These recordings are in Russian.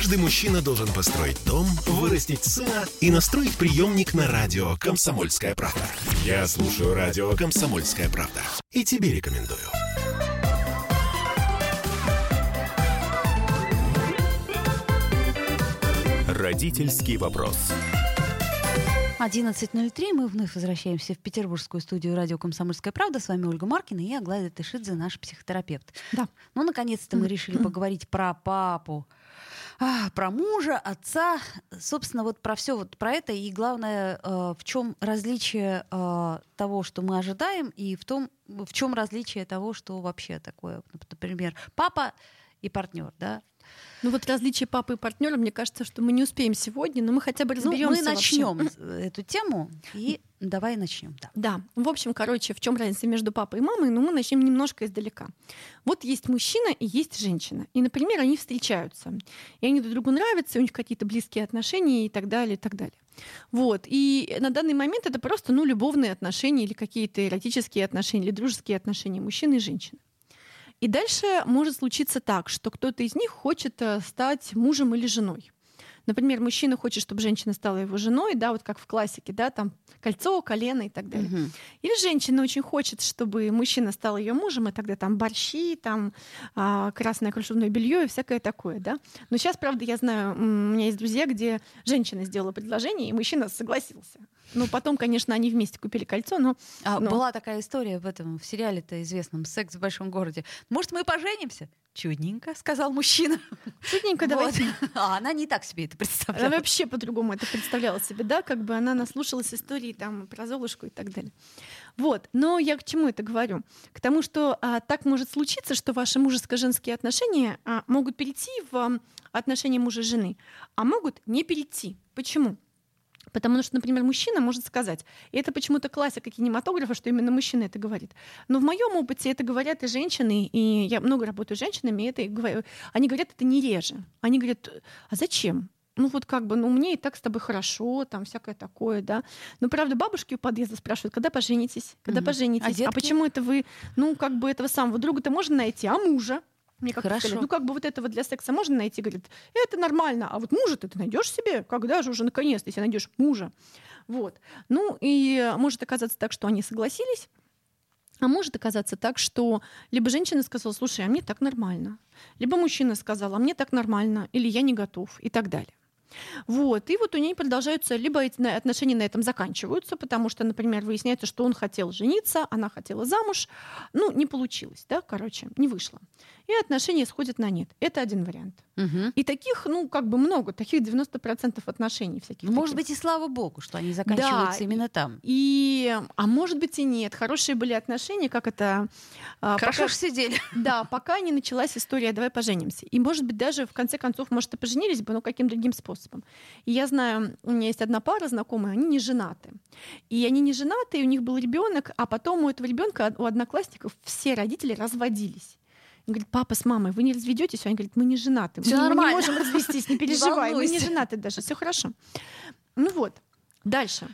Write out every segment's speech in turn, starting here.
Каждый мужчина должен построить дом, вырастить сына и настроить приемник на радио «Комсомольская правда». Я слушаю радио «Комсомольская правда» и тебе рекомендую. Родительский вопрос. 11.03. Мы вновь возвращаемся в петербургскую студию радио «Комсомольская правда». С вами Ольга Маркина и Аглая Тышидзе, наш психотерапевт. Да. Ну, наконец-то мы решили поговорить про папу, а, про мужа, отца, собственно, вот про все вот про это. И главное, э, в чем различие э, того, что мы ожидаем, и в том, в чем различие того, что вообще такое. Например, папа и партнер, да, ну вот различие папы и партнера, мне кажется, что мы не успеем сегодня, но мы хотя бы разберемся. Ну, мы начнем эту тему и давай начнем. Да. да. В общем, короче, в чем разница между папой и мамой? Ну, мы начнем немножко издалека. Вот есть мужчина и есть женщина. И, например, они встречаются. И они друг другу нравятся, у них какие-то близкие отношения и так далее, и так далее. Вот. И на данный момент это просто ну, любовные отношения или какие-то эротические отношения, или дружеские отношения мужчины и женщины. И дальше может случиться так, что кто-то из них хочет э, стать мужем или женой. Например, мужчина хочет, чтобы женщина стала его женой, да, вот как в классике, да, там кольцо, колено и так далее. Угу. Или женщина очень хочет, чтобы мужчина стал ее мужем, и тогда там борщи, там а, красное кружевное белье и всякое такое, да. Но сейчас, правда, я знаю, у меня есть друзья, где женщина сделала предложение, и мужчина согласился. Ну, потом, конечно, они вместе купили кольцо, но... А, но... Была такая история в этом, в сериале-то известном «Секс в большом городе». Может, мы поженимся? Чудненько, сказал мужчина. Чудненько, давайте. Вот. А она не так себе это представляла. Она вообще по-другому это представляла себе, да, как бы она наслушалась истории там про Золушку и так далее. Вот, но я к чему это говорю? К тому, что а, так может случиться, что ваши мужеско-женские отношения а, могут перейти в а, отношения мужа-жены, а могут не перейти. Почему? Потому что, например, мужчина может сказать, и это почему-то классика кинематографа, что именно мужчина это говорит. Но в моем опыте это говорят и женщины, и я много работаю с женщинами, и это говорю, они говорят это не реже. Они говорят, а зачем? ну вот как бы, ну мне и так с тобой хорошо, там всякое такое, да. Но правда бабушки у подъезда спрашивают, когда поженитесь, когда угу. поженитесь, а, а почему это вы, ну как бы этого самого друга-то можно найти, а мужа? Мне как Хорошо. Сказали, ну как бы вот этого для секса можно найти? Говорит, это нормально, а вот мужа ты найдешь себе, когда же уже наконец-то, если найдешь мужа. Вот. Ну и может оказаться так, что они согласились, а может оказаться так, что либо женщина сказала, слушай, а мне так нормально, либо мужчина сказал, а мне так нормально, или я не готов, и так далее. Вот. И вот у нее продолжаются, либо эти отношения на этом заканчиваются, потому что, например, выясняется, что он хотел жениться, она хотела замуж, ну, не получилось, да, короче, не вышло. И отношения сходят на нет. Это один вариант. Угу. И таких, ну, как бы много, таких 90% отношений всяких. Может таких. быть, и слава богу, что они заканчиваются да, именно там. И, а может быть и нет. Хорошие были отношения, как это... А, Хорошо пока, сидели. Да, пока не началась история «давай поженимся». И, может быть, даже в конце концов, может, и поженились бы, но каким другим способом. И я знаю, у меня есть одна пара знакомая, они не женаты. И они не женаты, и у них был ребенок, а потом у этого ребенка, у одноклассников, все родители разводились. Он говорит, папа с мамой, вы не разведетесь? Они говорят, мы не женаты. Все мы, нормально. мы не можем развестись, не переживай. Мы не женаты даже, все хорошо. Ну вот, дальше.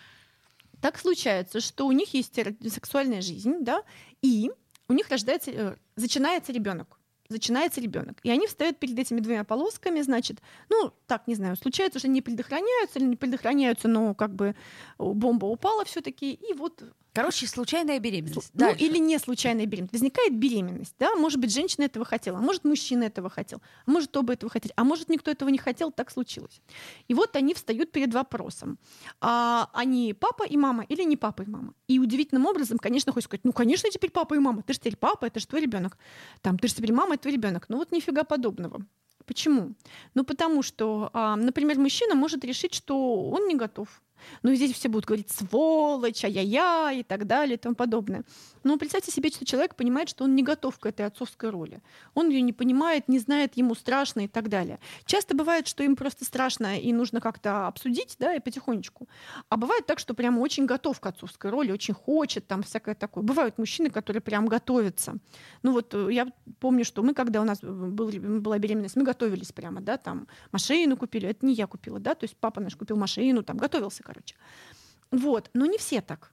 Так случается, что у них есть сексуальная жизнь, да, и у них рождается, э, начинается ребенок начинается ребенок. И они встают перед этими двумя полосками, значит, ну, так, не знаю, случается, что не предохраняются или не предохраняются, но как бы бомба упала все таки и вот Короче, случайная беременность. Ну, Дальше. или не случайная беременность. Возникает беременность, да, может быть, женщина этого хотела, а может, мужчина этого хотел, а может, оба этого хотели, а может, никто этого не хотел, так случилось. И вот они встают перед вопросом, а они папа и мама или не папа и мама. И удивительным образом, конечно, хочется сказать, ну, конечно, теперь папа и мама, ты же теперь папа, это же твой ребенок. Там, ты же теперь мама, это твой ребенок. Ну вот нифига подобного. Почему? Ну, потому что, а, например, мужчина может решить, что он не готов ну, здесь все будут говорить сволочь, ай-яй-яй и так далее и тому подобное. Но представьте себе, что человек понимает, что он не готов к этой отцовской роли. Он ее не понимает, не знает, ему страшно и так далее. Часто бывает, что им просто страшно и нужно как-то обсудить, да, и потихонечку. А бывает так, что прямо очень готов к отцовской роли, очень хочет, там всякое такое. Бывают мужчины, которые прям готовятся. Ну вот э, я помню, что мы, когда у нас был, была беременность, мы готовились прямо, да, там машину купили, это не я купила, да, то есть папа наш купил машину, там готовился короче. Вот. Но не все так.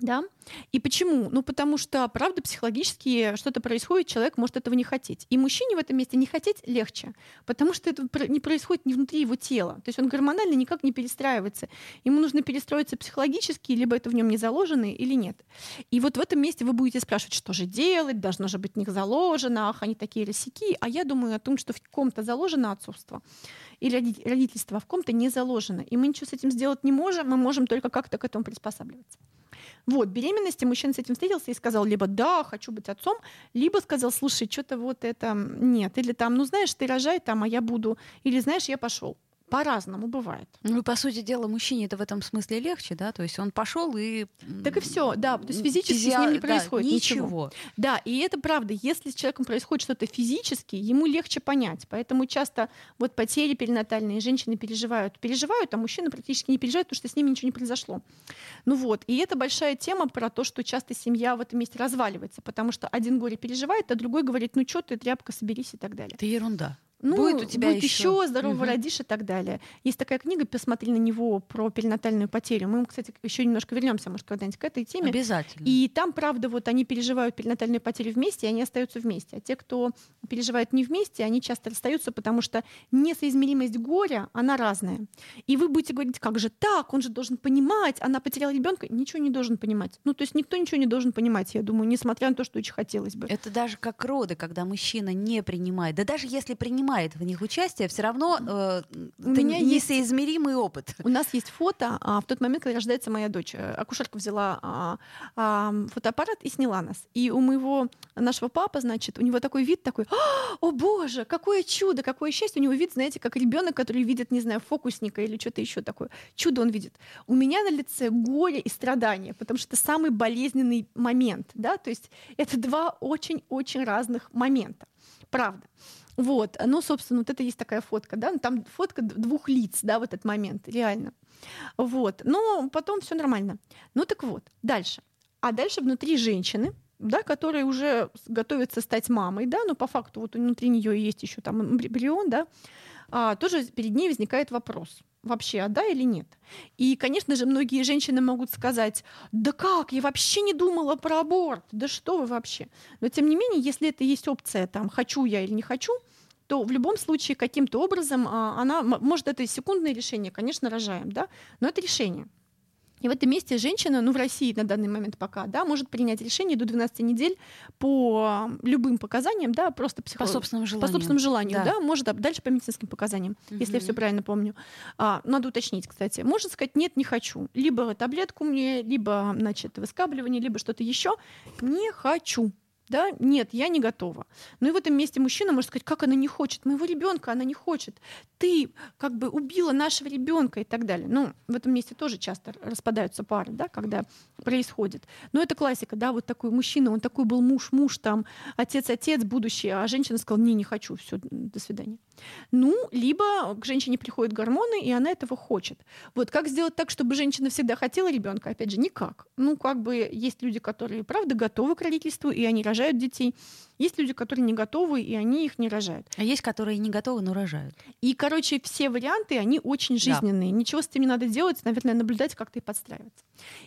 Да? И почему? Ну, потому что, правда, психологически что-то происходит, человек может этого не хотеть. И мужчине в этом месте не хотеть легче, потому что это не происходит не внутри его тела. То есть он гормонально никак не перестраивается. Ему нужно перестроиться психологически, либо это в нем не заложено или нет. И вот в этом месте вы будете спрашивать, что же делать, должно же быть в них заложено, ах, они такие росяки. А я думаю о том, что в ком-то заложено отцовство или родительство, в ком-то не заложено. И мы ничего с этим сделать не можем, мы можем только как-то к этому приспосабливаться. Вот, беременности мужчина с этим встретился и сказал либо «да, хочу быть отцом», либо сказал «слушай, что-то вот это нет», или там «ну знаешь, ты рожай там, а я буду», или «знаешь, я пошел». По-разному бывает. Ну, по сути дела, мужчине это в этом смысле легче, да? То есть он пошел и... Так и все, да. То есть физически Физи... с ним не происходит да, ничего. ничего. Да, и это правда. Если с человеком происходит что-то физически, ему легче понять. Поэтому часто вот потери перинатальные женщины переживают. Переживают, а мужчины практически не переживают, потому что с ними ничего не произошло. Ну вот. И это большая тема про то, что часто семья в этом месте разваливается, потому что один горе переживает, а другой говорит, ну что ты, тряпка, соберись и так далее. Это ерунда. Ну, будет у тебя будет еще, еще здорово угу. родишь и так далее. Есть такая книга «Посмотри на него» про перинатальную потерю. Мы, кстати, еще немножко вернемся, может, когда-нибудь к этой теме. Обязательно. И там, правда, вот они переживают перинатальную потерю вместе, и они остаются вместе. А те, кто переживает не вместе, они часто расстаются, потому что несоизмеримость горя, она разная. И вы будете говорить, как же так, он же должен понимать, она потеряла ребенка, ничего не должен понимать. Ну, то есть никто ничего не должен понимать, я думаю, несмотря на то, что очень хотелось бы. Это даже как роды, когда мужчина не принимает. Да даже если принимает в них участие, все равно э, у это меня несоизмеримый есть... опыт. У нас есть фото а, в тот момент, когда рождается моя дочь. Э, акушерка взяла а, а, фотоаппарат и сняла нас. И у моего нашего папы, значит, у него такой вид такой, о боже, какое чудо, какое счастье. У него вид, знаете, как ребенок, который видит, не знаю, фокусника или что-то еще такое. Чудо он видит. У меня на лице горе и страдания, потому что это самый болезненный момент, да, то есть это два очень-очень разных момента. Правда. Вот, ну, собственно, вот это есть такая фотка, да, там фотка двух лиц, да, в этот момент, реально. Вот, но потом все нормально. Ну так вот, дальше. А дальше внутри женщины, да, которая уже готовится стать мамой, да, но по факту вот внутри нее есть еще там эмбрион, да, а, тоже перед ней возникает вопрос вообще, а да или нет. И, конечно же, многие женщины могут сказать, да как, я вообще не думала про аборт, да что вы вообще. Но, тем не менее, если это есть опция, там, хочу я или не хочу, то в любом случае каким-то образом а, она, может, это секундное решение, конечно, рожаем, да, но это решение. И в этом месте женщина, ну в России на данный момент пока, да, может принять решение до 12 недель по любым показаниям, да, просто психолог... по собственному желанию, по собственному желанию, да, да может а дальше по медицинским показаниям, угу. если я все правильно помню. А, надо уточнить, кстати, может сказать нет, не хочу, либо таблетку мне, либо значит выскабливание, либо что-то еще, не хочу да, нет, я не готова. Ну и в этом месте мужчина может сказать, как она не хочет, моего ребенка она не хочет, ты как бы убила нашего ребенка и так далее. Ну, в этом месте тоже часто распадаются пары, да, когда происходит. Но это классика, да, вот такой мужчина, он такой был муж, муж, там, отец, отец, будущее, а женщина сказала, не, не хочу, все, до свидания. Ну, либо к женщине приходят гормоны, и она этого хочет. Вот как сделать так, чтобы женщина всегда хотела ребенка? Опять же, никак. Ну, как бы есть люди, которые, правда, готовы к родительству, и они рожают детей. Есть люди, которые не готовы, и они их не рожают. А есть, которые не готовы, но рожают. И, короче, все варианты, они очень жизненные. Да. Ничего с этим не надо делать, наверное, наблюдать, как ты подстраиваться.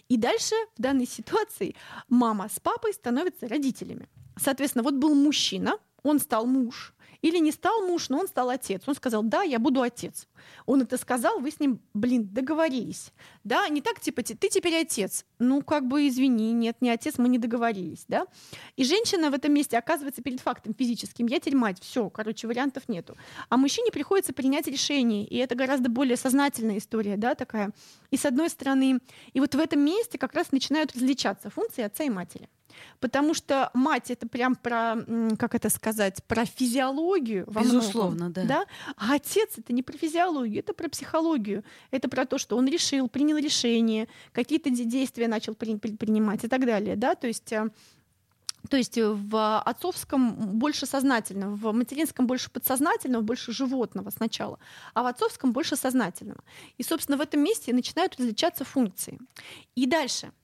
И дальше в данной ситуации мама с папой становятся родителями. Соответственно, вот был мужчина, он стал муж, или не стал муж, но он стал отец. Он сказал, да, я буду отец. Он это сказал, вы с ним, блин, договорились. Да, не так, типа, ты теперь отец. Ну, как бы, извини, нет, не отец, мы не договорились, да. И женщина в этом месте оказывается перед фактом физическим. Я теперь мать, все, короче, вариантов нету. А мужчине приходится принять решение, и это гораздо более сознательная история, да, такая. И с одной стороны, и вот в этом месте как раз начинают различаться функции отца и матери. Потому что мать это прям про, как это сказать, про физиологию. Во Безусловно, многом, да. да. А отец это не про физиологию, это про психологию. Это про то, что он решил, принял решение, какие-то действия начал при, при, принимать и так далее. Да? То есть э, то есть в отцовском больше сознательного, в материнском больше подсознательного, больше животного сначала, а в отцовском больше сознательного. И, собственно, в этом месте начинают различаться функции. И дальше –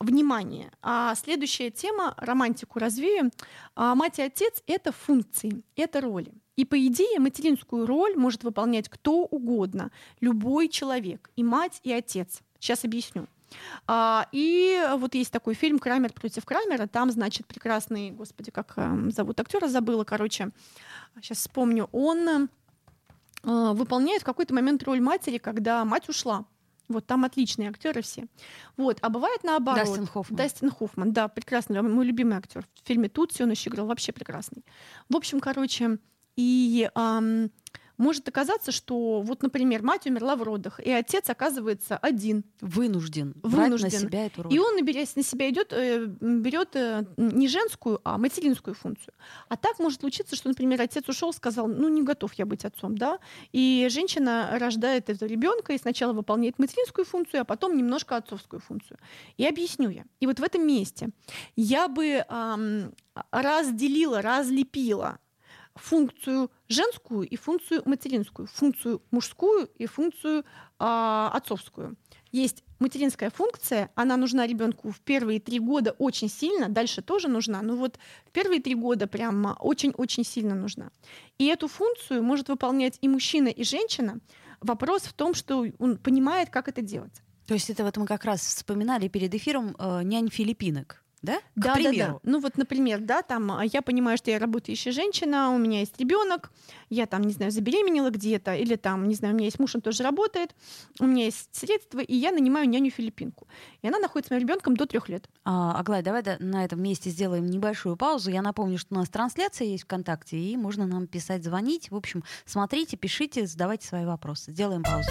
внимание. А следующая тема, романтику развею. А мать и отец — это функции, это роли. И по идее материнскую роль может выполнять кто угодно, любой человек, и мать, и отец. Сейчас объясню. А, и вот есть такой фильм «Крамер против Крамера». Там, значит, прекрасный, господи, как э, зовут актера, забыла, короче, сейчас вспомню, он э, выполняет в какой-то момент роль матери, когда мать ушла. Вот там отличные актеры все. Вот, а бывает наоборот. Дастин Хоффман. Дастин Хоффман, да, прекрасный, мой любимый актер. В фильме Тутси он еще играл вообще прекрасный. В общем, короче, и эм, может оказаться, что вот, например, мать умерла в родах, и отец оказывается один. Вынужден. Вынужден. На себя эту роль. И он, берясь на себя, идет, э, берет э, не женскую, а материнскую функцию. А так может случиться, что, например, отец ушел, сказал, ну не готов я быть отцом, да, и женщина рождает этого ребенка и сначала выполняет материнскую функцию, а потом немножко отцовскую функцию. И объясню я. И вот в этом месте я бы эм, разделила, разлепила функцию женскую и функцию материнскую, функцию мужскую и функцию э, отцовскую. Есть материнская функция, она нужна ребенку в первые три года очень сильно, дальше тоже нужна, но вот в первые три года прям очень-очень сильно нужна. И эту функцию может выполнять и мужчина, и женщина. Вопрос в том, что он понимает, как это делать. То есть это вот мы как раз вспоминали перед эфиром э, нянь филиппинок. Да? К да, примеру. да, да. Ну вот, например, да, там а, я понимаю, что я работающая женщина, у меня есть ребенок, я там, не знаю, забеременела где-то, или там, не знаю, у меня есть муж, он тоже работает, у меня есть средства, и я нанимаю няню филиппинку. И она находится с моим ребенком до трех лет. А, Аглая, давай на этом месте сделаем небольшую паузу. Я напомню, что у нас трансляция есть ВКонтакте, и можно нам писать, звонить. В общем, смотрите, пишите, задавайте свои вопросы. Сделаем паузу.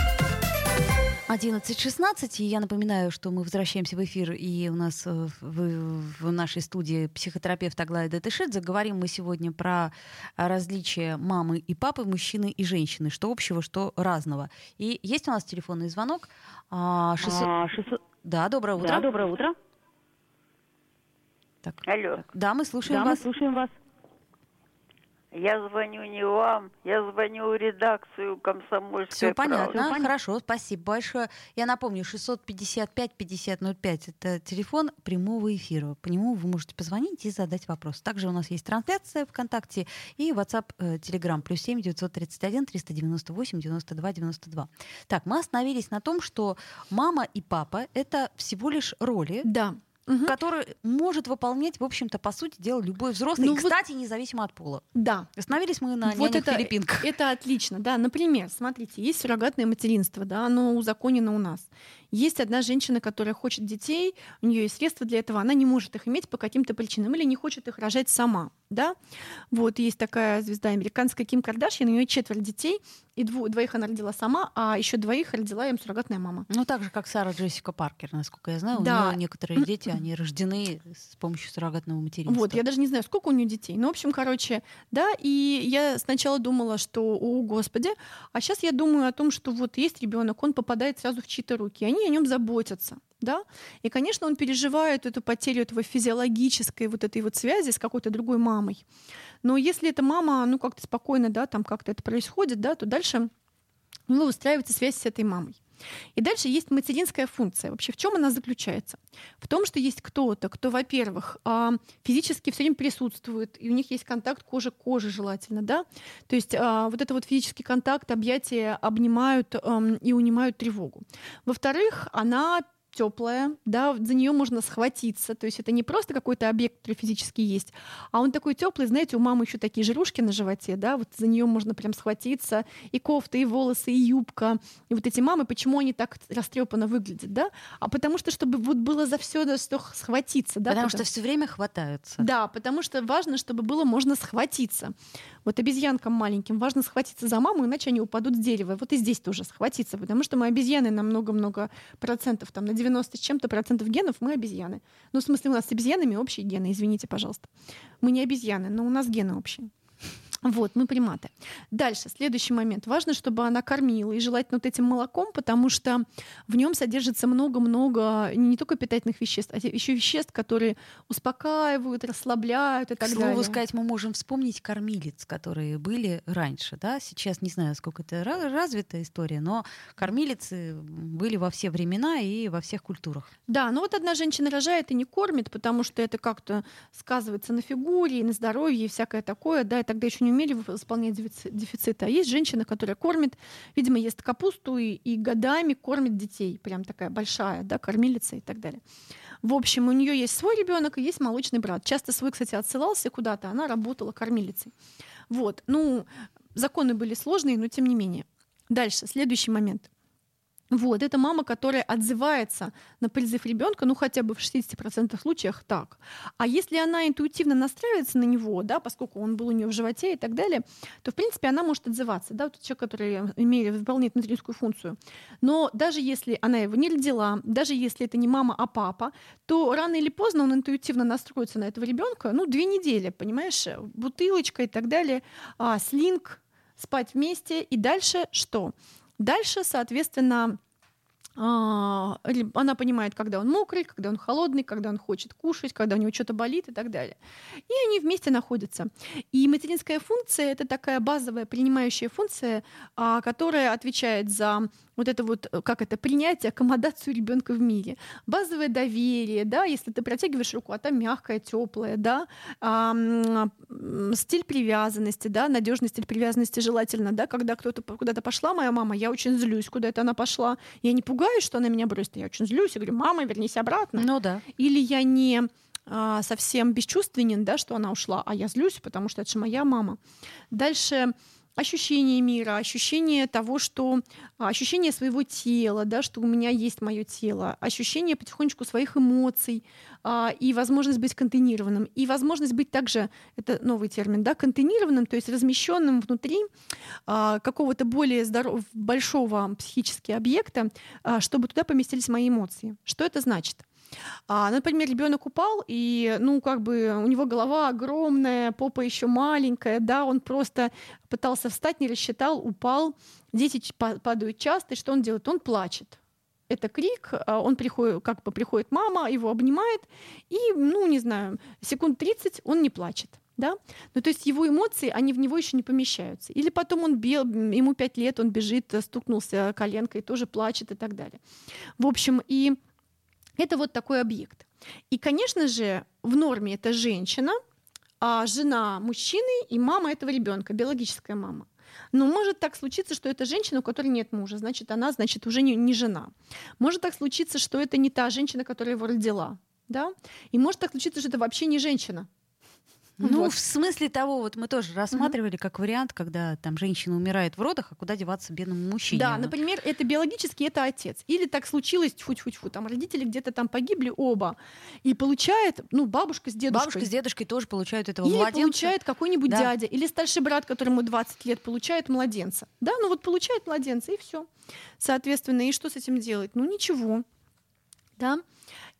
11.16, и я напоминаю, что мы возвращаемся в эфир, и у нас э, в, в нашей студии психотерапевт Аглая Датышидзе. Говорим мы сегодня про различия мамы и папы, мужчины и женщины, что общего, что разного. И есть у нас телефонный звонок. 600... А, 600... Да, доброе утро. Да, доброе утро. Так. Алло. Так. Да, мы слушаем да, вас. мы слушаем вас. Я звоню не вам, я звоню в редакцию комсомольской Все понятно, понятно. хорошо, спасибо большое. Я напомню, 655-5005 это телефон прямого эфира. По нему вы можете позвонить и задать вопрос. Также у нас есть трансляция ВКонтакте и WhatsApp, э, Telegram, плюс 7 931 398 92 92. Так, мы остановились на том, что мама и папа — это всего лишь роли, Да угу. который может выполнять, в общем-то, по сути дела, любой взрослый, ну, и, кстати, вот... независимо от пола. Да. Остановились мы на вот это, филиппинках. Это отлично, да. Например, смотрите, есть суррогатное материнство, да, оно узаконено у нас. Есть одна женщина, которая хочет детей, у нее есть средства для этого, она не может их иметь по каким-то причинам или не хочет их рожать сама. Да? Вот есть такая звезда американская Ким Кардашьян, у нее четверо детей, и дву, двоих она родила сама, а еще двоих родила им суррогатная мама. Ну, так же, как Сара Джессика Паркер, насколько я знаю. Да. У нее некоторые дети, они рождены с помощью суррогатного материнства. Вот, я даже не знаю, сколько у нее детей. Ну, в общем, короче, да, и я сначала думала, что, о, господи, а сейчас я думаю о том, что вот есть ребенок, он попадает сразу в чьи-то руки, они о нем заботятся. Да? И, конечно, он переживает эту потерю этого физиологической вот этой вот связи с какой-то другой мамой. Но если эта мама, ну, как-то спокойно, да, там как-то это происходит, да, то дальше ну, выстраивается связь с этой мамой. И дальше есть материнская функция. Вообще в чем она заключается? В том, что есть кто-то, кто, во-первых, а, физически все время присутствует, и у них есть контакт кожи к коже желательно, да? То есть а, вот это вот физический контакт, объятия обнимают и унимают тревогу. Во-вторых, она теплая, да, за нее можно схватиться. То есть это не просто какой-то объект, который физически есть, а он такой теплый, знаете, у мамы еще такие жирушки на животе, да, вот за нее можно прям схватиться, и кофта, и волосы, и юбка. И вот эти мамы, почему они так растрепанно выглядят, да? А потому что, чтобы вот было за все да, схватиться, да. Потому, потому что все время хватаются. Да, потому что важно, чтобы было можно схватиться. Вот обезьянкам маленьким важно схватиться за маму, иначе они упадут с дерева. Вот и здесь тоже схватиться, потому что мы обезьяны на много-много процентов, там на 90 с чем-то процентов генов мы обезьяны. Ну, в смысле, у нас с обезьянами общие гены, извините, пожалуйста. Мы не обезьяны, но у нас гены общие. Вот, мы приматы. Дальше, следующий момент. Важно, чтобы она кормила, и желательно вот этим молоком, потому что в нем содержится много-много не только питательных веществ, а еще веществ, которые успокаивают, расслабляют и так К слову далее. сказать, мы можем вспомнить кормилец, которые были раньше. Да? Сейчас не знаю, сколько это ра- развитая история, но кормилицы были во все времена и во всех культурах. Да, но вот одна женщина рожает и не кормит, потому что это как-то сказывается на фигуре и на здоровье и всякое такое, да, и тогда еще не умели восполнять дефици- дефициты. А есть женщина, которая кормит, видимо, ест капусту и, и годами кормит детей, прям такая большая, да, кормилица и так далее. В общем, у нее есть свой ребенок и есть молочный брат. Часто свой, кстати, отсылался куда-то, она работала кормилицей. Вот, ну, законы были сложные, но тем не менее. Дальше, следующий момент. Вот, это мама, которая отзывается на призыв ребенка, ну хотя бы в 60% случаях так. А если она интуитивно настраивается на него, да, поскольку он был у нее в животе и так далее, то в принципе она может отзываться, да, вот человек, который имеет, выполняет материнскую функцию. Но даже если она его не родила, даже если это не мама, а папа, то рано или поздно он интуитивно настроится на этого ребенка, ну две недели, понимаешь, бутылочка и так далее, а, слинг, спать вместе и дальше что? Дальше, соответственно, она понимает, когда он мокрый, когда он холодный, когда он хочет кушать, когда у него что-то болит и так далее. И они вместе находятся. И материнская функция — это такая базовая принимающая функция, а, которая отвечает за вот это вот, э, как это, принятие, аккомодацию ребенка в мире. Базовое доверие, да, если ты протягиваешь руку, а там мягкая, теплая, да, а, стиль привязанности, да, надежный стиль привязанности желательно, да, когда кто-то куда-то пошла, моя мама, я очень злюсь, куда это она пошла, я не пугаюсь, что она меня бросит, я очень злюсь, я говорю, мама, вернись обратно. Ну да. Или я не а, совсем бесчувственен, да, что она ушла, а я злюсь, потому что это же моя мама. Дальше ощущение мира, ощущение того, что а, ощущение своего тела, да, что у меня есть мое тело, ощущение потихонечку своих эмоций а, и возможность быть контейнированным, и возможность быть также, это новый термин, да, контейнированным, то есть размещенным внутри а, какого-то более здоров... большого психического объекта, а, чтобы туда поместились мои эмоции. Что это значит? А, например, ребенок упал, и, ну, как бы у него голова огромная, попа еще маленькая, да, он просто пытался встать, не рассчитал, упал. Дети падают часто, и что он делает? Он плачет. Это крик, а, он приходит, как бы приходит мама, его обнимает, и, ну, не знаю, секунд 30 он не плачет. Да? Ну, то есть его эмоции, они в него еще не помещаются. Или потом он бел, ему 5 лет, он бежит, стукнулся коленкой, тоже плачет и так далее. В общем, и это вот такой объект. И, конечно же, в норме это женщина, а жена мужчины и мама этого ребенка, биологическая мама. Но может так случиться, что это женщина, у которой нет мужа, значит, она, значит, уже не, не жена. Может так случиться, что это не та женщина, которая его родила. Да? И может так случиться, что это вообще не женщина. Ну, Вот. в смысле того, вот мы тоже рассматривали как вариант, когда там женщина умирает в родах, а куда деваться бедному мужчине? Да, например, это биологически это отец. Или так случилось, тьфу-тьфу-тьфу, там родители где-то там погибли оба. И получает, ну, бабушка с дедушкой. Бабушка с дедушкой тоже получают этого Или младенца. получает какой-нибудь Да. дядя, или старший брат, которому 20 лет, получает младенца. Да, ну вот получает младенца, и все. Соответственно, и что с этим делать? Ну ничего. Да.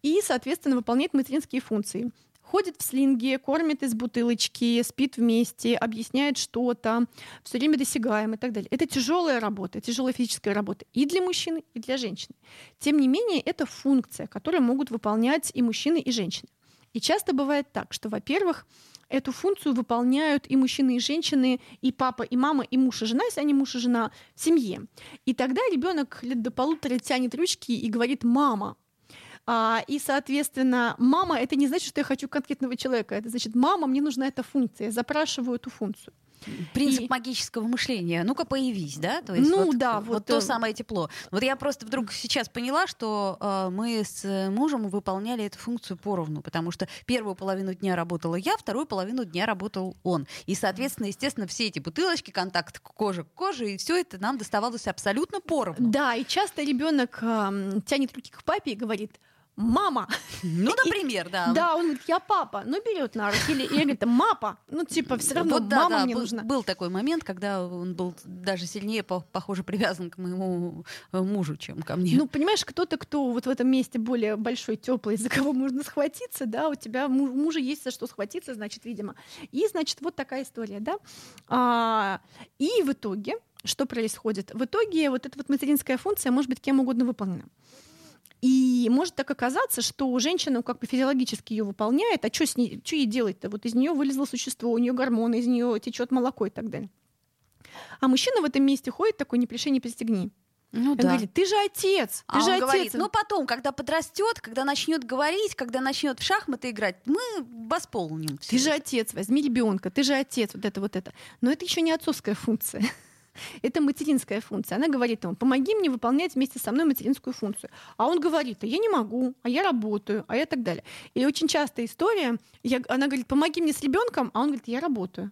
И, соответственно, выполняет материнские функции. Ходит в слинге, кормит из бутылочки, спит вместе, объясняет что-то, все время досягаем и так далее. Это тяжелая работа, тяжелая физическая работа и для мужчины, и для женщины. Тем не менее, это функция, которую могут выполнять и мужчины, и женщины. И часто бывает так, что, во-первых, эту функцию выполняют и мужчины, и женщины, и папа, и мама, и муж, и жена, если они муж и жена, в семье. И тогда ребенок лет до полутора тянет ручки и говорит «мама». А, и, соответственно, мама это не значит, что я хочу конкретного человека. Это значит, мама, мне нужна эта функция. Я запрашиваю эту функцию. Принцип И- магического мышления. Ну-ка, появись, да? То Ну вот, да, вот, вот, то э, самое тепло. Вот я просто вдруг сейчас поняла, что э, мы с э, мужем выполняли эту функцию поровну, потому что первую половину дня работала я, вторую половину дня работал он. И, соответственно, естественно, все эти бутылочки, контакт кожи к коже, и все это нам доставалось абсолютно поровну. Да, и часто ребенок тянет руки к папе и говорит мама. Ну, например, да. Да, он говорит, я папа. Ну, берет на руки. Или, или говорит, мапа. Ну, типа, все равно Вот да, мама да, мне был, нужна. был такой момент, когда он был даже сильнее, по- похоже, привязан к моему э, мужу, чем ко мне. Ну, понимаешь, кто-то, кто вот в этом месте более большой, теплый, за кого можно схватиться, да, у тебя му- у мужа есть за что схватиться, значит, видимо. И, значит, вот такая история, да. А, и в итоге, что происходит? В итоге вот эта вот материнская функция может быть кем угодно выполнена. И может так оказаться, что женщина как бы физиологически ее выполняет, а что с ней, что ей делать-то? Вот из нее вылезло существо, у нее гормоны, из нее течет молоко и так далее. А мужчина в этом месте ходит такой, не пришей, не пристегни. ну Он говорит, ты же отец, ты А же он отец. говорит, ну потом, когда подрастет, когда начнет говорить, когда начнет в шахматы играть, мы восполним. ты же это». отец, возьми ребенка, ты же отец, вот это вот это. Но это еще не отцовская функция. Это материнская функция. Она говорит ему, помоги мне выполнять вместе со мной материнскую функцию. А он говорит, а я не могу, а я работаю, а я так далее. И очень частая история, я, она говорит, помоги мне с ребенком, а он говорит, я работаю.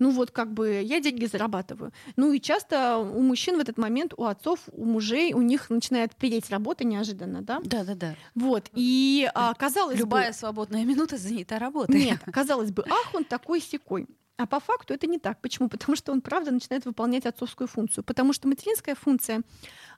Ну вот как бы я деньги зарабатываю. Ну и часто у мужчин в этот момент, у отцов, у мужей, у них начинает переть работа неожиданно, да? Да, да, да. Вот. И а, казалось бы... Любая свободная минута занята работой. Нет, казалось бы, ах, он такой секой. А по факту это не так. Почему? Потому что он, правда, начинает выполнять отцовскую функцию. Потому что материнская функция,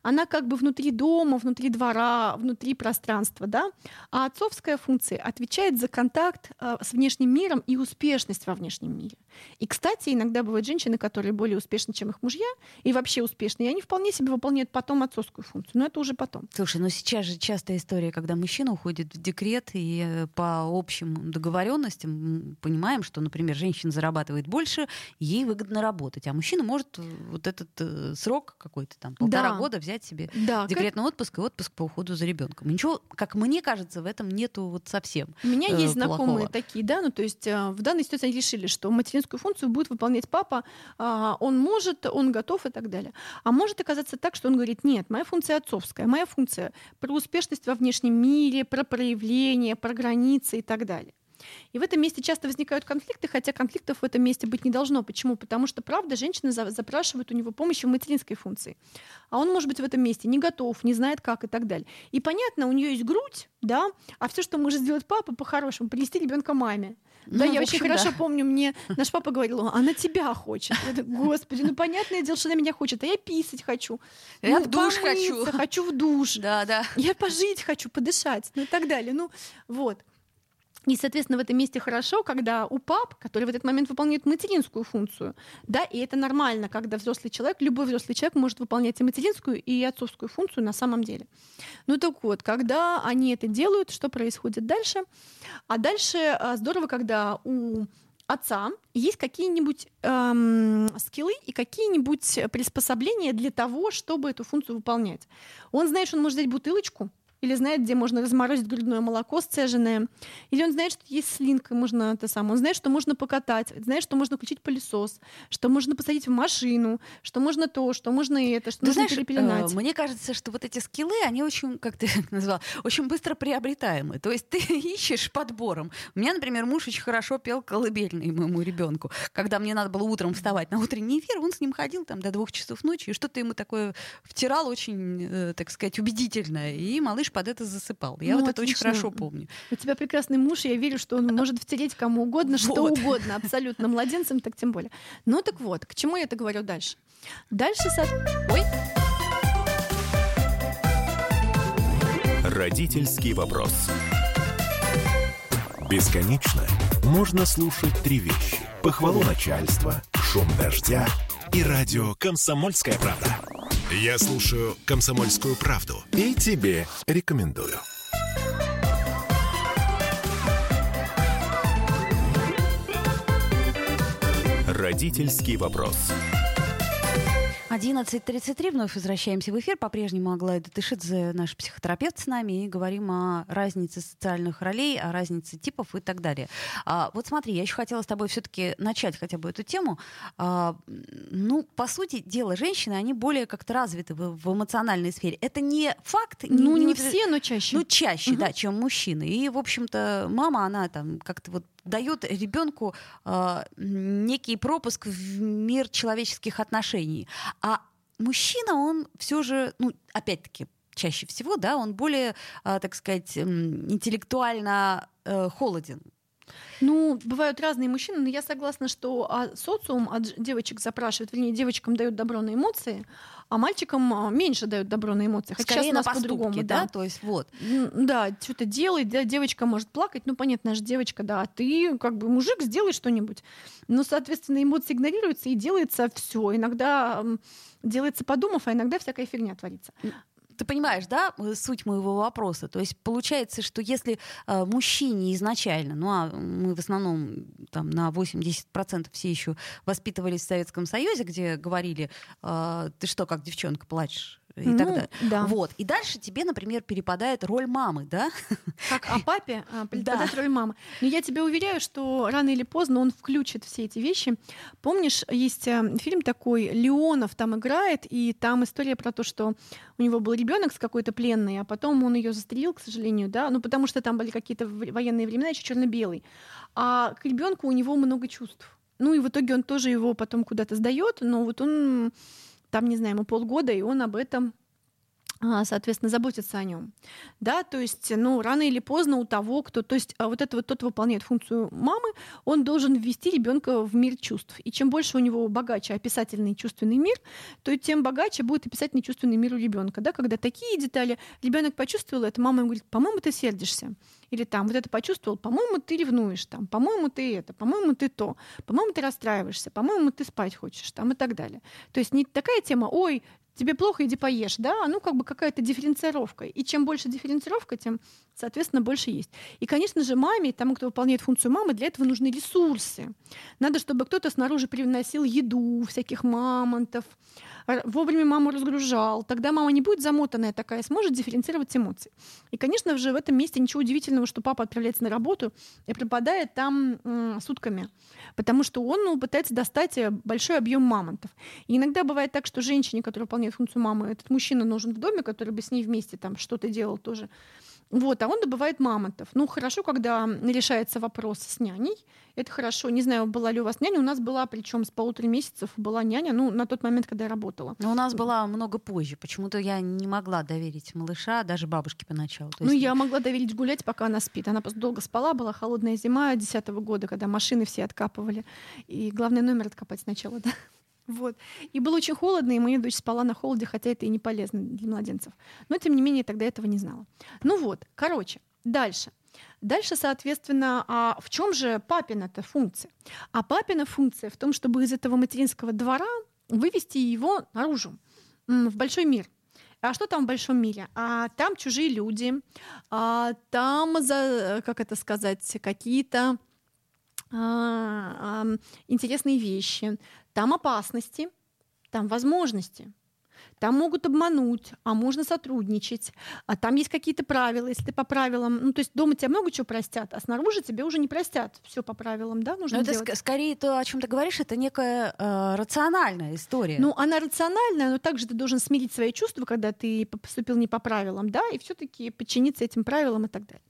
она как бы внутри дома, внутри двора, внутри пространства, да? А отцовская функция отвечает за контакт э, с внешним миром и успешность во внешнем мире. И, кстати, иногда бывают женщины, которые более успешны, чем их мужья, и вообще успешны, и они вполне себе выполняют потом отцовскую функцию. Но это уже потом. Слушай, ну сейчас же частая история, когда мужчина уходит в декрет, и э, по общим договоренностям понимаем, что, например, женщина зарабатывает больше, ей выгодно работать, а мужчина может э, вот этот срок какой-то там полтора Да. года взять себе Да, как- декретный отпуск и отпуск по уходу за ребенком. Ничего, как мне кажется, в этом нету вот совсем. У меня э, есть знакомые плохого. такие, да, ну то есть э, в данной ситуации они решили, что материнскую функцию будет выполнять папа, а, он может, он готов и так далее. А может оказаться так, что он говорит, нет, моя функция отцовская, моя функция про успешность во внешнем мире, про проявление, про границы и так далее. И в этом месте часто возникают конфликты, хотя конфликтов в этом месте быть не должно. Почему? Потому что, правда, женщина за- запрашивает у него помощи в материнской функции. А он может быть в этом месте не готов, не знает как и так далее. И понятно, у нее есть грудь, да, а все, что может сделать папа по-хорошему, принести ребенка маме. Да, Ну, я в очень общем, хорошо да. помню, мне наш папа говорил, она тебя хочет. Я так, Господи, ну понятное дело, что она меня хочет, а я писать хочу. Я Ну, в душ помыться хочу. Хочу в душ. Да, да. Я пожить хочу, подышать, ну и так далее. Ну, вот. И, соответственно, в этом месте хорошо, когда у пап, который в этот момент выполняет материнскую функцию, да, и это нормально, когда взрослый человек, любой взрослый человек может выполнять и материнскую, и отцовскую функцию на самом деле. Ну так вот, когда они это делают, что происходит дальше? А дальше а, здорово, когда у отца есть какие-нибудь эм, скиллы и какие-нибудь приспособления для того, чтобы эту функцию выполнять. Он знает, что он может взять бутылочку, или знает, где можно разморозить грудное молоко сцеженное, или он знает, что есть слинка, можно это самое, он знает, что можно покатать, знает, что можно включить пылесос, что можно посадить в машину, что можно то, что можно это, что Ты можно знаешь, перепеленать. э, мне кажется, что вот эти скиллы, они очень, как ты назвала, очень быстро приобретаемы. То есть ты ищешь подбором. У меня, например, муж очень хорошо пел колыбельный моему ребенку. Когда мне надо было утром вставать на утренний эфир, он с ним ходил там до двух часов ночи, и что-то ему такое втирал очень, э, так сказать, убедительное. И малыш под это засыпал. Я Ну, вот это очень отлично. хорошо помню. У тебя прекрасный муж, и я верю, что он может втереть кому угодно, что Вот. угодно, абсолютно младенцам, так тем более. Ну так вот, к чему я это говорю дальше? Дальше, со... ой, Родительский вопрос. Бесконечно можно слушать три вещи. Похвалу начальства, шум дождя и радио «Комсомольская правда». Я слушаю «Комсомольскую правду» и тебе рекомендую. Родительский вопрос. 11.33, вновь возвращаемся в эфир. По-прежнему Аглая Датышидзе, наш психотерапевт с нами, и говорим о разнице социальных ролей, о разнице типов и так далее. А, вот смотри, я еще хотела с тобой все-таки начать хотя бы эту тему. А, ну, по сути дела, женщины, они более как-то развиты в, в эмоциональной сфере. Это не факт. ну не вот- все, но чаще. ну, чаще, Мгм. да, чем мужчины. И, в общем-то, мама, она там как-то вот дает ребенку э, некий пропуск в мир человеческих отношений. А мужчина, он все же, ну, опять-таки, чаще всего, да, он более, а, так сказать, интеллектуально э, холоден. Ну, бывают разные мужчины, но я согласна, что а, социум от девочек запрашивает, вернее, девочкам дают добро на эмоции, а мальчикам а, меньше дают добро на эмоции. Хотя Скорее сейчас у нас по-другому, да? да? То есть вот. Да, что-то делай, да, девочка может плакать, ну, понятно, же девочка, да, а ты, как бы, мужик, сделай что-нибудь. Но, соответственно, эмоции игнорируются и делается все. Иногда делается подумав, а иногда всякая фигня творится ты понимаешь, да, суть моего вопроса? То есть получается, что если э, мужчине изначально, ну а мы в основном там на 80% все еще воспитывались в Советском Союзе, где говорили, э, ты что, как девчонка, плачешь? И ну, так далее. Да. Вот. И дальше тебе, например, перепадает роль мамы, да? Как о папе а, перепадает да. роль мамы. Но я тебя уверяю, что рано или поздно он включит все эти вещи. Помнишь, есть э, фильм такой, Леонов там играет, и там история про то, что у него был ребенок с какой-то пленной, а потом он ее застрелил, к сожалению, да, ну потому что там были какие-то военные времена, еще черно-белый. А к ребенку у него много чувств. Ну и в итоге он тоже его потом куда-то сдает, но вот он там, не знаю, ему полгода, и он об этом а, соответственно, заботиться о нем. Да, то есть, ну, рано или поздно у того, кто, то есть, а вот это вот тот выполняет функцию мамы, он должен ввести ребенка в мир чувств. И чем больше у него богаче описательный чувственный мир, то тем богаче будет описательный чувственный мир у ребенка. Да, когда такие детали ребенок почувствовал это, мама ему говорит, по-моему, ты сердишься. Или там, вот это почувствовал, по-моему, ты ревнуешь, там, по-моему, ты это, по-моему, ты то, по-моему, ты расстраиваешься, по-моему, ты спать хочешь, там, и так далее. То есть не такая тема, ой, тебе плохо, иди поешь, да, ну как бы какая-то дифференцировка. И чем больше дифференцировка, тем, соответственно, больше есть. И, конечно же, маме, тому, кто выполняет функцию мамы, для этого нужны ресурсы. Надо, чтобы кто-то снаружи приносил еду, всяких мамонтов, вовремя маму разгружал. Тогда мама не будет замотанная такая, сможет дифференцировать эмоции. И, конечно же, в этом месте ничего удивительного, что папа отправляется на работу и пропадает там сутками, потому что он ну, пытается достать э, большой объем мамонтов. И иногда бывает так, что женщине, которая выполняет функцию мамы, этот мужчина нужен в доме, который бы с ней вместе там что-то делал тоже. Вот, а он добывает мамонтов. Ну, хорошо, когда решается вопрос с няней. Это хорошо. Не знаю, была ли у вас няня. У нас была, причем с полутора месяцев была няня, ну, на тот момент, когда я работала. Но у нас была много позже. Почему-то я не могла доверить малыша, даже бабушке поначалу. То ну, есть... Ну, я могла доверить гулять, пока она спит. Она просто долго спала, была холодная зима 2010 года, когда машины все откапывали. И главный номер откопать сначала, да. Вот. И было очень холодно, и моя дочь спала на холоде, хотя это и не полезно для младенцев. Но, тем не менее, тогда этого не знала. Ну вот, короче, дальше. Дальше, соответственно, а в чем же папина эта функция? А папина функция в том, чтобы из этого материнского двора вывести его наружу, в большой мир. А что там в большом мире? А там чужие люди, а там, за, как это сказать, какие-то интересные вещи, там опасности, там возможности. Там могут обмануть, а можно сотрудничать. А там есть какие-то правила, если ты по правилам. Ну, то есть дома тебя много чего простят, а снаружи тебе уже не простят. Все по правилам, да, нужно Но делать. это скорее то, о чем ты говоришь, это некая э, рациональная история. Ну, она рациональная, но также ты должен смирить свои чувства, когда ты поступил не по правилам, да, и все-таки подчиниться этим правилам и так далее.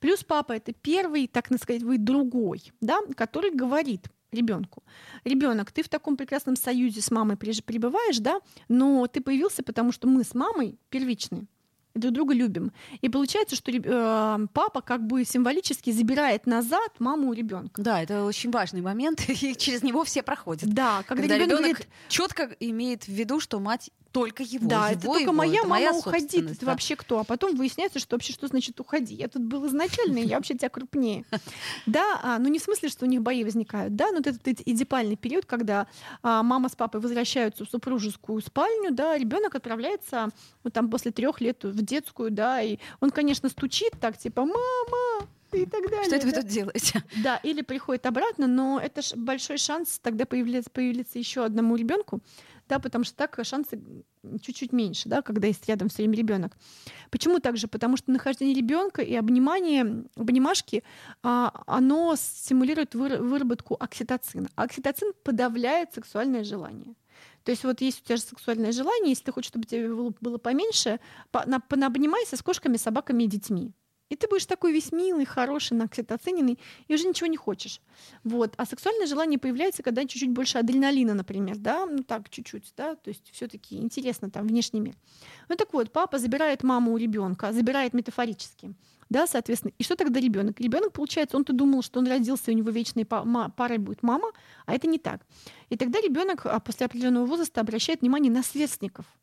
Плюс папа это первый, так сказать, вы другой, да, который говорит, ребенку. Ребенок, ты в таком прекрасном союзе с мамой пребываешь, да, но ты появился, потому что мы с мамой первичны друг друга любим. И получается, что э, папа как бы символически забирает назад маму у ребенка. Да, это очень важный момент, и через него все проходят. Да, когда, когда ребенок говорит... четко имеет в виду, что мать только его. Да, его, это только его, моя это мама моя уходит. Это да. вообще кто? А потом выясняется, что вообще что значит уходи. Я тут был изначально, я вообще тебя крупнее. Да, а, ну не в смысле, что у них бои возникают, да, но это идеальный период, когда а, мама с папой возвращаются в супружескую спальню, да, ребенок отправляется вот там после трех лет в детскую, да, и он, конечно, стучит так, типа, мама, и так далее. Что это вы тут делаете? Да, или приходит обратно, но это большой шанс тогда появляться, появиться еще одному ребенку, да, потому что так шансы чуть-чуть меньше, да, когда есть рядом все время ребенок. Почему так же? Потому что нахождение ребенка и обнимание, обнимашки, а, оно стимулирует выработку окситоцина. А окситоцин подавляет сексуальное желание. То есть вот есть у тебя же сексуальное желание, если ты хочешь, чтобы тебе было, поменьше, по, на, пообнимайся с кошками, собаками и детьми. И ты будешь такой весь милый, хороший, оцененный, и уже ничего не хочешь. Вот. А сексуальное желание появляется, когда чуть-чуть больше адреналина, например, да, ну так, чуть-чуть, да, то есть все таки интересно там внешний мир. Ну так вот, папа забирает маму у ребенка, забирает метафорически, да, соответственно. И что тогда ребенок? Ребенок, получается, он-то думал, что он родился, и у него вечной парой будет мама, а это не так. И тогда ребенок а, после определенного возраста обращает внимание на сверстников –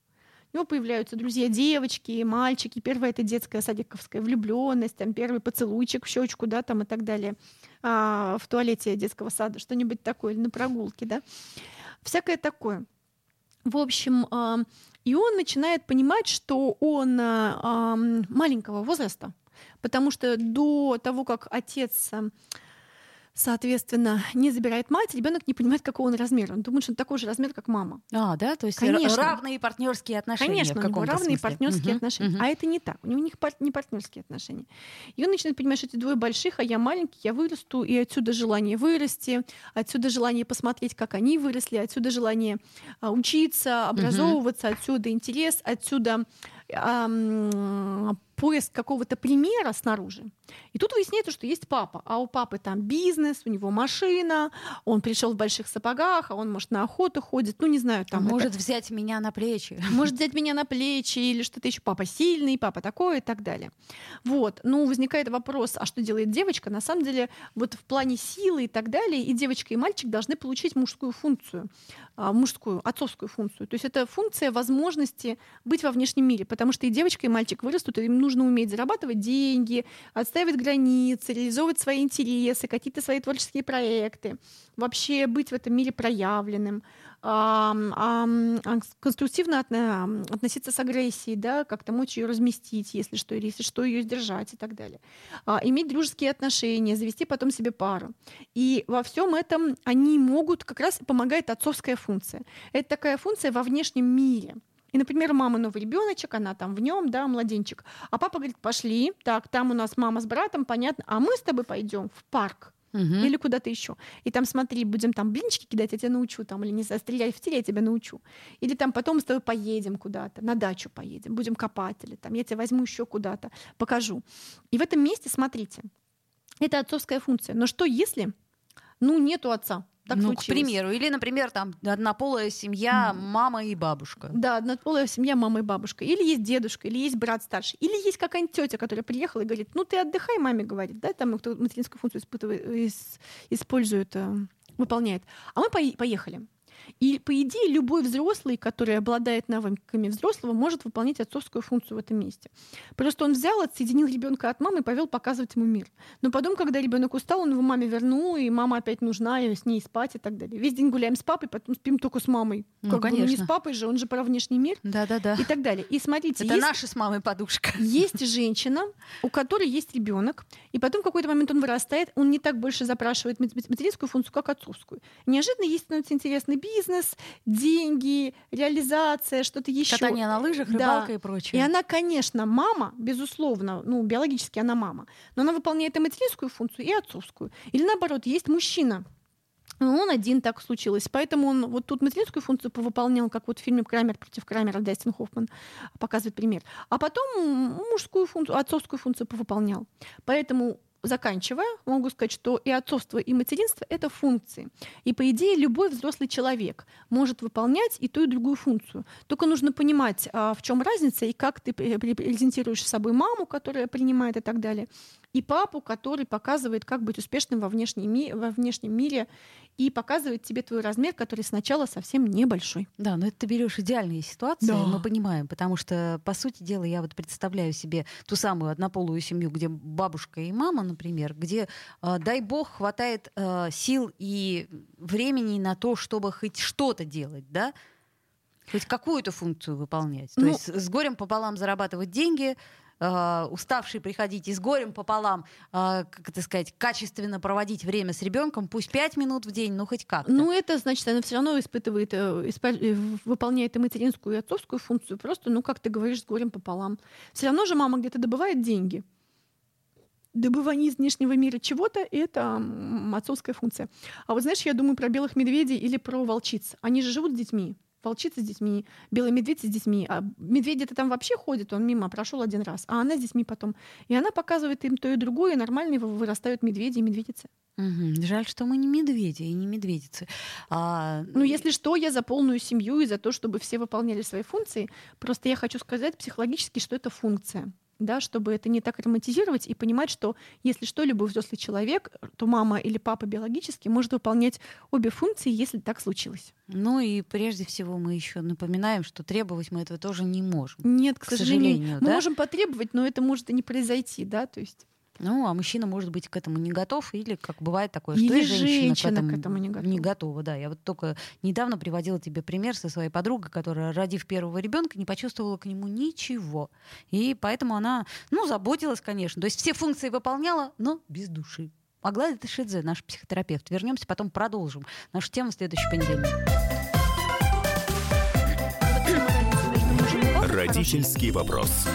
у него появляются друзья девочки, мальчики. Первое это детская садиковская влюбленность, там первый поцелуйчик в щечку, да, там и так далее. А, в туалете детского сада, что-нибудь такое, или на прогулке, да. Всякое такое. В общем, а, и он начинает понимать, что он а, маленького возраста, потому что до того, как отец соответственно, не забирает мать, ребенок не понимает, какого он размера. Он думает, что он такой же размер, как мама. А, да, то есть Конечно. равные партнерские отношения. Конечно, в у него равные смысле. партнерские угу, отношения. Угу. А это не так. У него не, пар- не партнерские отношения. И он начинает понимать, что эти двое больших, а я маленький, я вырасту, и отсюда желание вырасти, отсюда желание посмотреть, как они выросли, отсюда желание а, учиться, образовываться, угу. отсюда интерес, отсюда поиск какого-то примера снаружи. И тут выясняется, что есть папа, а у папы там бизнес, у него машина, он пришел в больших сапогах, а он, может, на охоту ходит, ну, не знаю, там... Может это... взять меня на плечи. Может взять меня на плечи или что-то еще. Папа сильный, папа такой и так далее. Вот. Ну, возникает вопрос, а что делает девочка? На самом деле, вот в плане силы и так далее, и девочка, и мальчик должны получить мужскую функцию, а, мужскую, отцовскую функцию. То есть это функция возможности быть во внешнем мире, потому что и девочка, и мальчик вырастут, и им нужно уметь зарабатывать деньги, отстаивать границы, реализовывать свои интересы, какие-то свои творческие проекты, вообще быть в этом мире проявленным, конструктивно относиться с агрессией, да, как-то мочь ее разместить, если что, или если что, ее сдержать и так далее. А, иметь дружеские отношения, завести потом себе пару. И во всем этом они могут, как раз помогает отцовская функция. Это такая функция во внешнем мире. И, например, мама новый ребеночек, она там в нем, да, младенчик. А папа говорит, пошли, так, там у нас мама с братом, понятно, а мы с тобой пойдем в парк. Угу. Или куда-то еще. И там, смотри, будем там блинчики кидать, я тебя научу, там, или не знаю, в теле, я тебя научу. Или там потом с тобой поедем куда-то, на дачу поедем, будем копать, или там я тебя возьму еще куда-то, покажу. И в этом месте, смотрите, это отцовская функция. Но что если, ну, нету отца? Так ну, случилось. к примеру. Или, например, там однополая семья, mm. мама и бабушка. Да, однополая семья, мама и бабушка. Или есть дедушка, или есть брат старший. Или есть какая-нибудь тетя, которая приехала и говорит, ну ты отдыхай, маме говорит, да, там кто материнскую функцию испытывает, использует, э, выполняет. А мы поехали. И, по идее, любой взрослый, который обладает навыками взрослого, может выполнять отцовскую функцию в этом месте. Просто он взял, отсоединил ребенка от мамы и повел показывать ему мир. Но потом, когда ребенок устал, он его маме вернул, и мама опять нужна, и с ней спать и так далее. Весь день гуляем с папой, потом спим только с мамой. Ну, как конечно. Бы, ну, не с папой же, он же про внешний мир. Да-да-да. И так далее. И смотрите, это есть, наша с мамой подушка. Есть женщина, у которой есть ребенок, и потом в какой-то момент он вырастает, он не так больше запрашивает материнскую функцию, как отцовскую. Неожиданно ей становится интересный бизнес, деньги, реализация, что-то еще. Катание на лыжах, рыбалка да. и прочее. И она, конечно, мама, безусловно, ну, биологически она мама, но она выполняет и материнскую функцию, и отцовскую. Или наоборот, есть мужчина, он один так случилось. Поэтому он вот тут материнскую функцию повыполнял, как вот в фильме «Крамер против Крамера» Дастин Хоффман показывает пример. А потом мужскую функцию, отцовскую функцию повыполнял. Поэтому заканчивая, могу сказать, что и отцовство, и материнство — это функции. И, по идее, любой взрослый человек может выполнять и ту, и другую функцию. Только нужно понимать, а, в чем разница и как ты презентируешь с собой маму, которая принимает и так далее, и папу, который показывает, как быть успешным во внешнем, во внешнем мире и показывает тебе твой размер, который сначала совсем небольшой. Да, но это ты берешь идеальные ситуации, да. мы понимаем, потому что, по сути дела, я вот представляю себе ту самую однополую семью, где бабушка и мама, например, где, э, дай бог, хватает э, сил и времени на то, чтобы хоть что-то делать, да, хоть какую-то функцию выполнять. Ну, То есть с горем пополам зарабатывать деньги, э, уставший приходить и с горем пополам, э, как это сказать, качественно проводить время с ребенком, пусть пять минут в день, но хоть как-то. Ну, это значит, она все равно испытывает, э, э, выполняет и материнскую, и отцовскую функцию, просто, ну, как ты говоришь, с горем пополам. Все равно же мама где-то добывает деньги добывание из внешнего мира чего-то — это отцовская функция. А вот знаешь, я думаю про белых медведей или про волчиц. Они же живут с детьми. Волчица с детьми, белый медведь с детьми. А медведь-то там вообще ходит, он мимо прошел один раз, а она с детьми потом. И она показывает им то и другое, и нормально вырастают медведи и медведицы. Угу. Жаль, что мы не медведи и не медведицы. А... Ну, если что, я за полную семью и за то, чтобы все выполняли свои функции. Просто я хочу сказать психологически, что это функция да, чтобы это не так романтизировать и понимать, что если что, любой взрослый человек, то мама или папа биологически может выполнять обе функции, если так случилось. Ну и прежде всего мы еще напоминаем, что требовать мы этого тоже не можем. Нет, к, к сожалению, сожалению мы да? можем потребовать, но это может и не произойти, да, то есть. Ну, а мужчина может быть к этому не готов, или как бывает такое, что или и женщина, женщина к, этому к этому не готова. Не готова, да. Я вот только недавно приводила тебе пример со своей подругой, которая, родив первого ребенка, не почувствовала к нему ничего. И поэтому она, ну, заботилась, конечно. То есть все функции выполняла, но без души. Аглая Ташидзе, наш психотерапевт. Вернемся, потом продолжим. Нашу тему в следующий понедельник. Родительский вопрос.